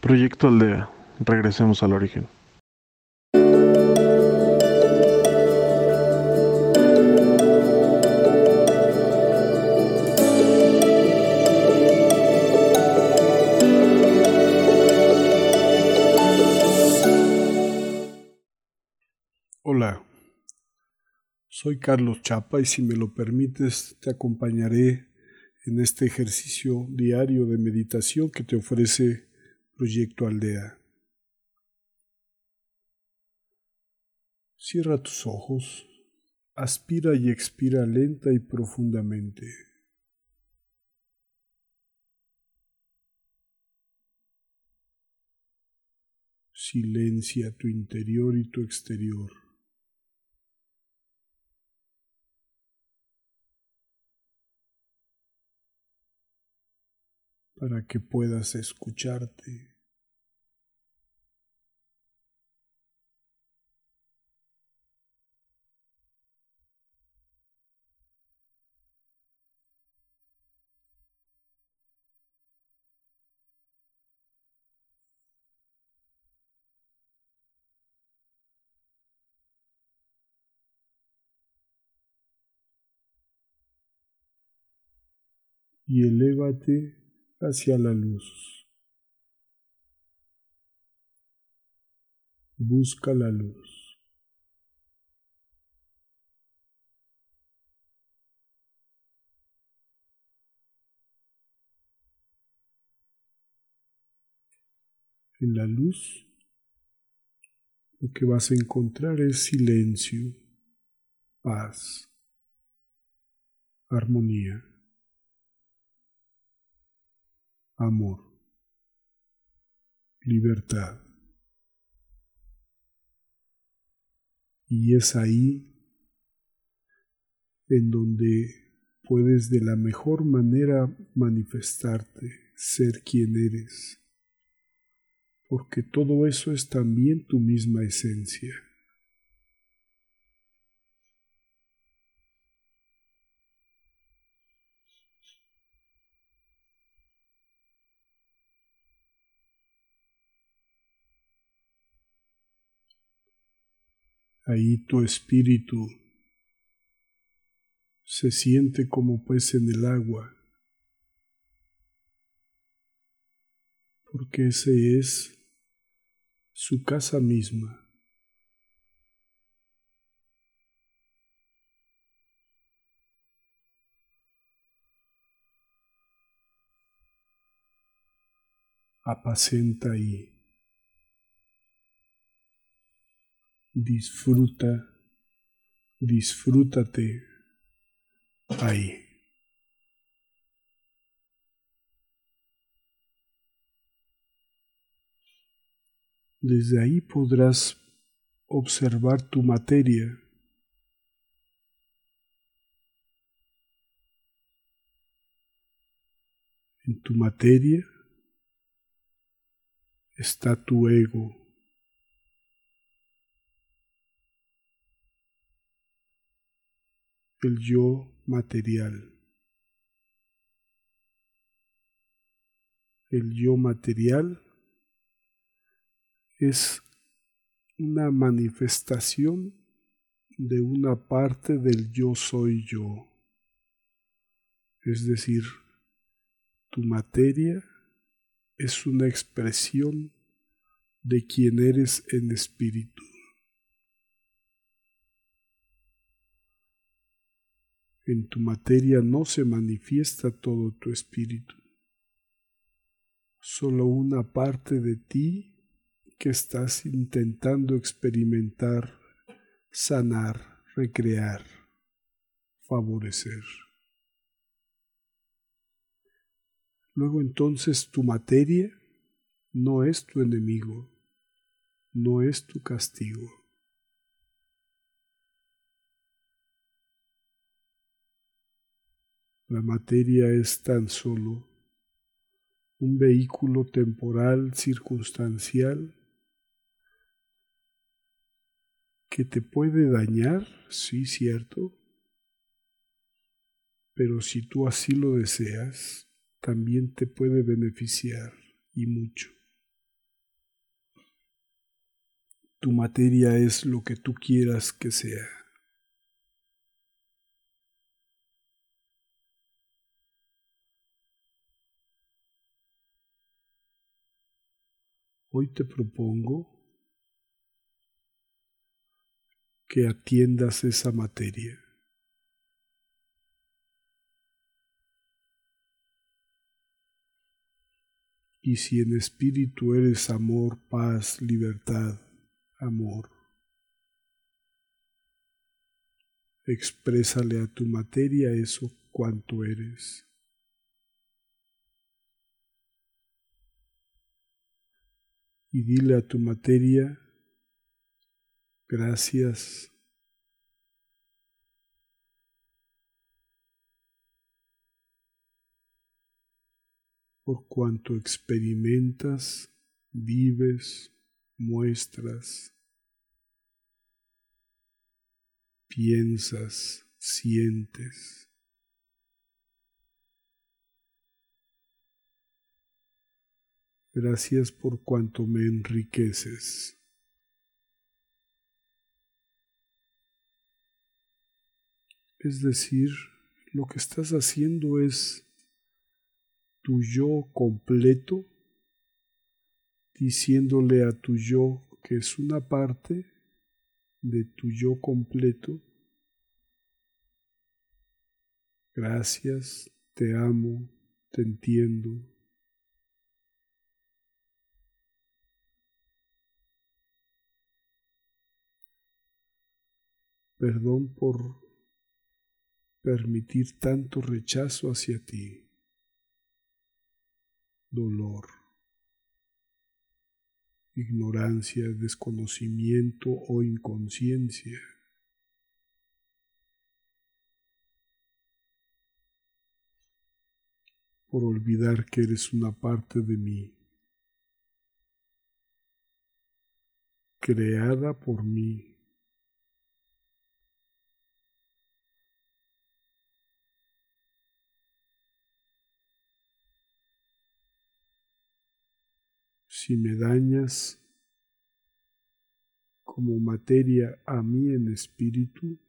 Proyecto Aldea. Regresemos al origen. Hola, soy Carlos Chapa y si me lo permites te acompañaré en este ejercicio diario de meditación que te ofrece Proyecto Aldea. Cierra tus ojos, aspira y expira lenta y profundamente. Silencia tu interior y tu exterior. Para que puedas escucharte. y elévate hacia la luz. Busca la luz. En la luz lo que vas a encontrar es silencio, paz, armonía. Amor, libertad. Y es ahí en donde puedes de la mejor manera manifestarte, ser quien eres, porque todo eso es también tu misma esencia. Ahí tu espíritu se siente como pez en el agua, porque ese es su casa misma. Apacenta ahí. Disfruta, disfrútate ahí. Desde ahí podrás observar tu materia. En tu materia está tu ego. El yo material. El yo material es una manifestación de una parte del yo soy yo. Es decir, tu materia es una expresión de quien eres en espíritu. En tu materia no se manifiesta todo tu espíritu, solo una parte de ti que estás intentando experimentar, sanar, recrear, favorecer. Luego entonces tu materia no es tu enemigo, no es tu castigo. La materia es tan solo un vehículo temporal circunstancial que te puede dañar, sí, cierto, pero si tú así lo deseas, también te puede beneficiar y mucho. Tu materia es lo que tú quieras que sea. Hoy te propongo que atiendas esa materia. Y si en espíritu eres amor, paz, libertad, amor, exprésale a tu materia eso cuanto eres. Y dile a tu materia, gracias por cuanto experimentas, vives, muestras, piensas, sientes. Gracias por cuanto me enriqueces. Es decir, lo que estás haciendo es tu yo completo, diciéndole a tu yo que es una parte de tu yo completo. Gracias, te amo, te entiendo. Perdón por permitir tanto rechazo hacia ti dolor, ignorancia, desconocimiento o inconsciencia. por olvidar que eres una parte de mí, creada por mí. Si me dañas como materia a mí en espíritu,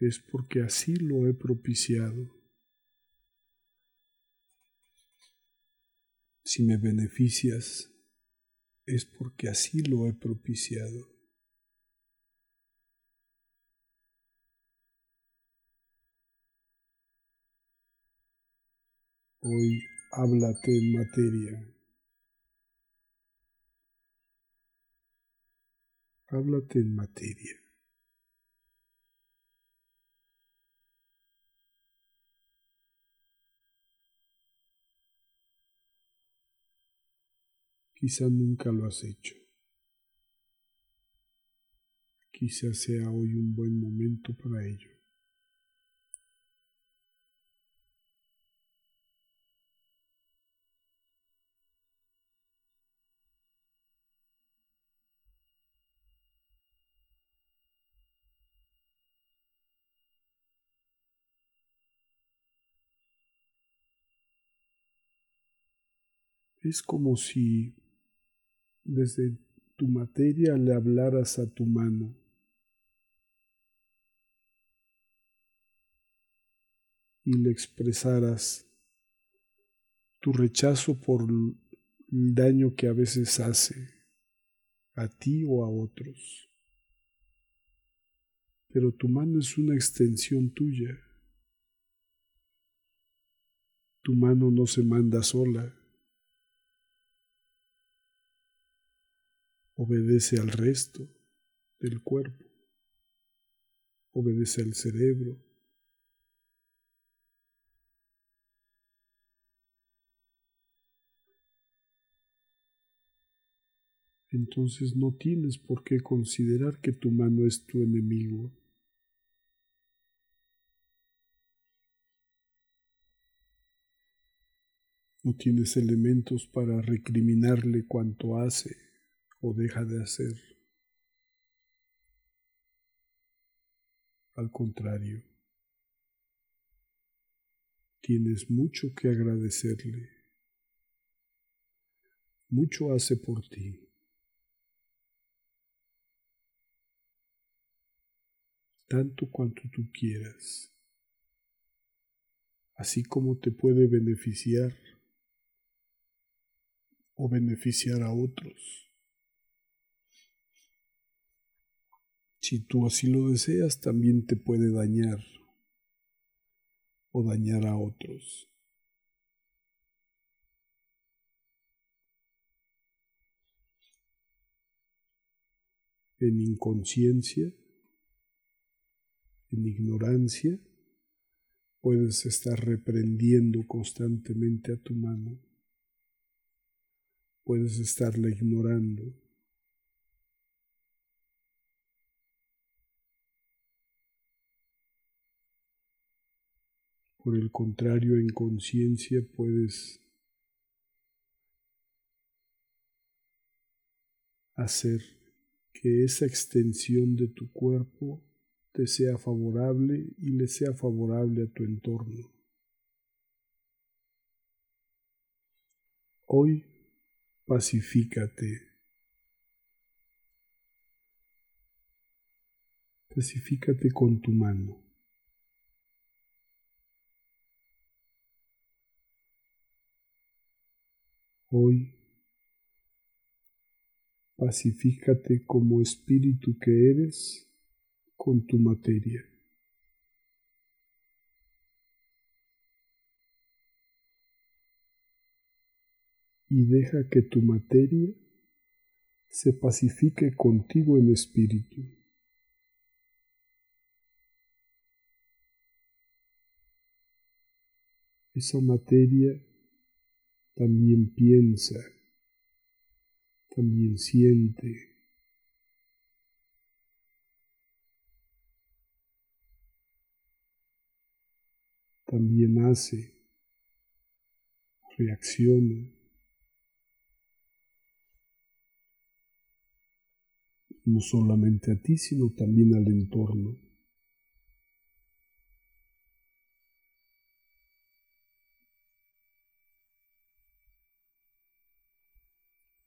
es porque así lo he propiciado. Si me beneficias, es porque así lo he propiciado. Hoy háblate en materia. Háblate en materia. Quizá nunca lo has hecho. Quizá sea hoy un buen momento para ello. Es como si desde tu materia le hablaras a tu mano. Y le expresaras tu rechazo por el daño que a veces hace a ti o a otros. Pero tu mano es una extensión tuya. Tu mano no se manda sola. Obedece al resto del cuerpo, obedece al cerebro. Entonces no tienes por qué considerar que tu mano es tu enemigo. No tienes elementos para recriminarle cuanto hace o deja de hacer. Al contrario, tienes mucho que agradecerle. Mucho hace por ti. Tanto cuanto tú quieras. Así como te puede beneficiar o beneficiar a otros. Si tú así lo deseas, también te puede dañar o dañar a otros. En inconsciencia, en ignorancia, puedes estar reprendiendo constantemente a tu mano. Puedes estarla ignorando. Por el contrario, en conciencia puedes hacer que esa extensión de tu cuerpo te sea favorable y le sea favorable a tu entorno. Hoy pacifícate. Pacifícate con tu mano. Hoy pacifícate como espíritu que eres con tu materia. Y deja que tu materia se pacifique contigo en espíritu. Esa materia también piensa, también siente. También hace, reacciona. No solamente a ti, sino también al entorno.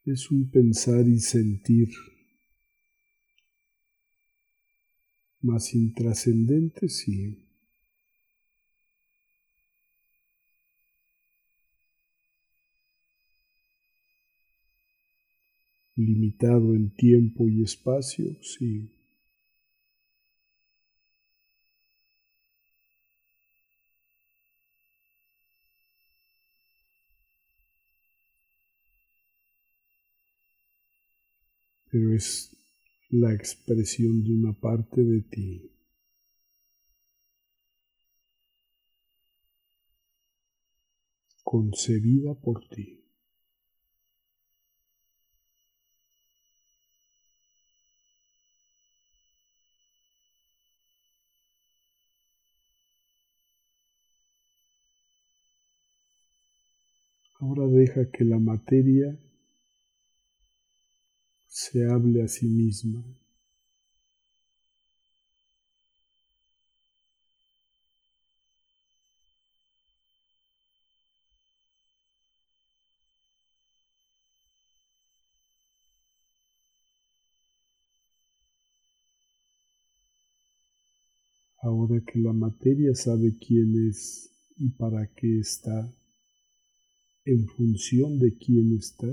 Es un pensar y sentir más intrascendente, sí. Limitado en tiempo y espacio, sí. Pero es la expresión de una parte de ti. concebida por ti. Ahora deja que la materia se hable a sí misma. Ahora que la materia sabe quién es y para qué está, en función de quién está,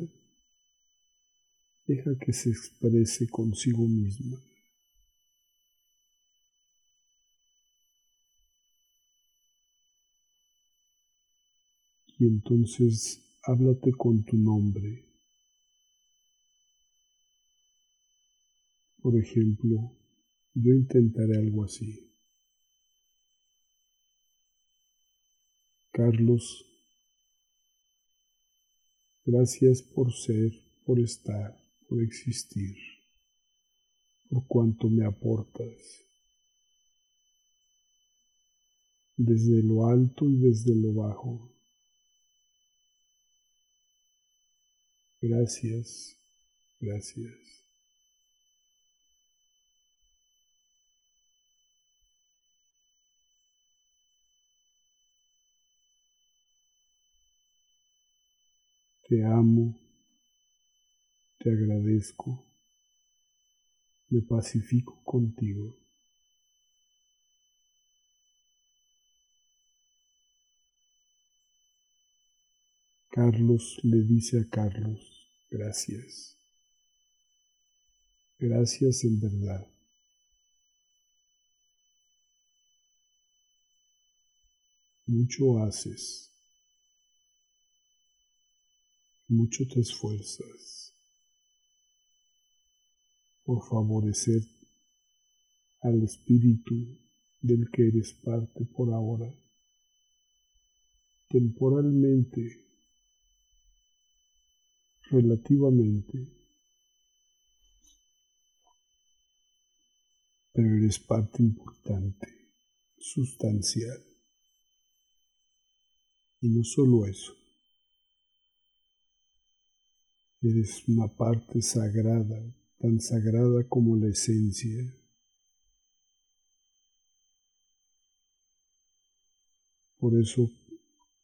Deja que se exprese consigo misma. Y entonces háblate con tu nombre. Por ejemplo, yo intentaré algo así. Carlos, gracias por ser, por estar por existir, por cuanto me aportas, desde lo alto y desde lo bajo. Gracias, gracias. Te amo te agradezco, me pacifico contigo. Carlos le dice a Carlos, gracias. Gracias en verdad. Mucho haces. Mucho te esfuerzas por favorecer al espíritu del que eres parte por ahora. Temporalmente, relativamente, pero eres parte importante, sustancial. Y no solo eso, eres una parte sagrada, tan sagrada como la esencia. Por eso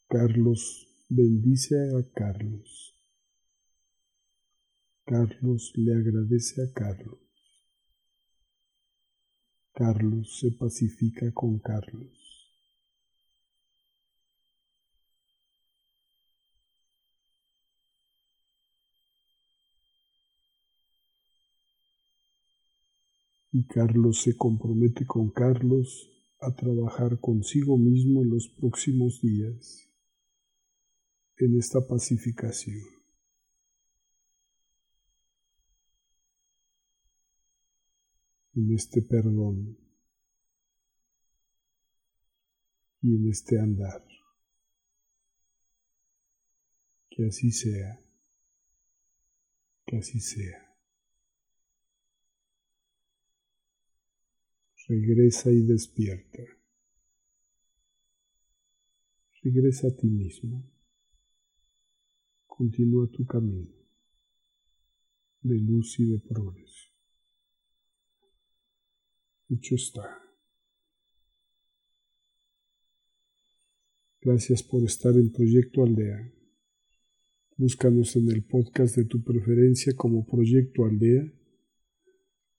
Carlos bendice a Carlos. Carlos le agradece a Carlos. Carlos se pacifica con Carlos. Y Carlos se compromete con Carlos a trabajar consigo mismo en los próximos días en esta pacificación. en este perdón y en este andar. Que así sea, que así sea. Regresa y despierta. Regresa a ti mismo. Continúa tu camino de luz y de progreso. Dicho está. Gracias por estar en Proyecto Aldea. Búscanos en el podcast de tu preferencia como Proyecto Aldea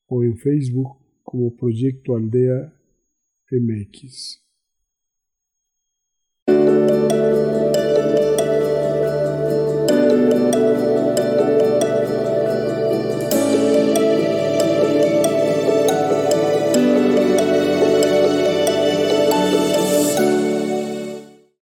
o en Facebook como Proyecto Aldea MX.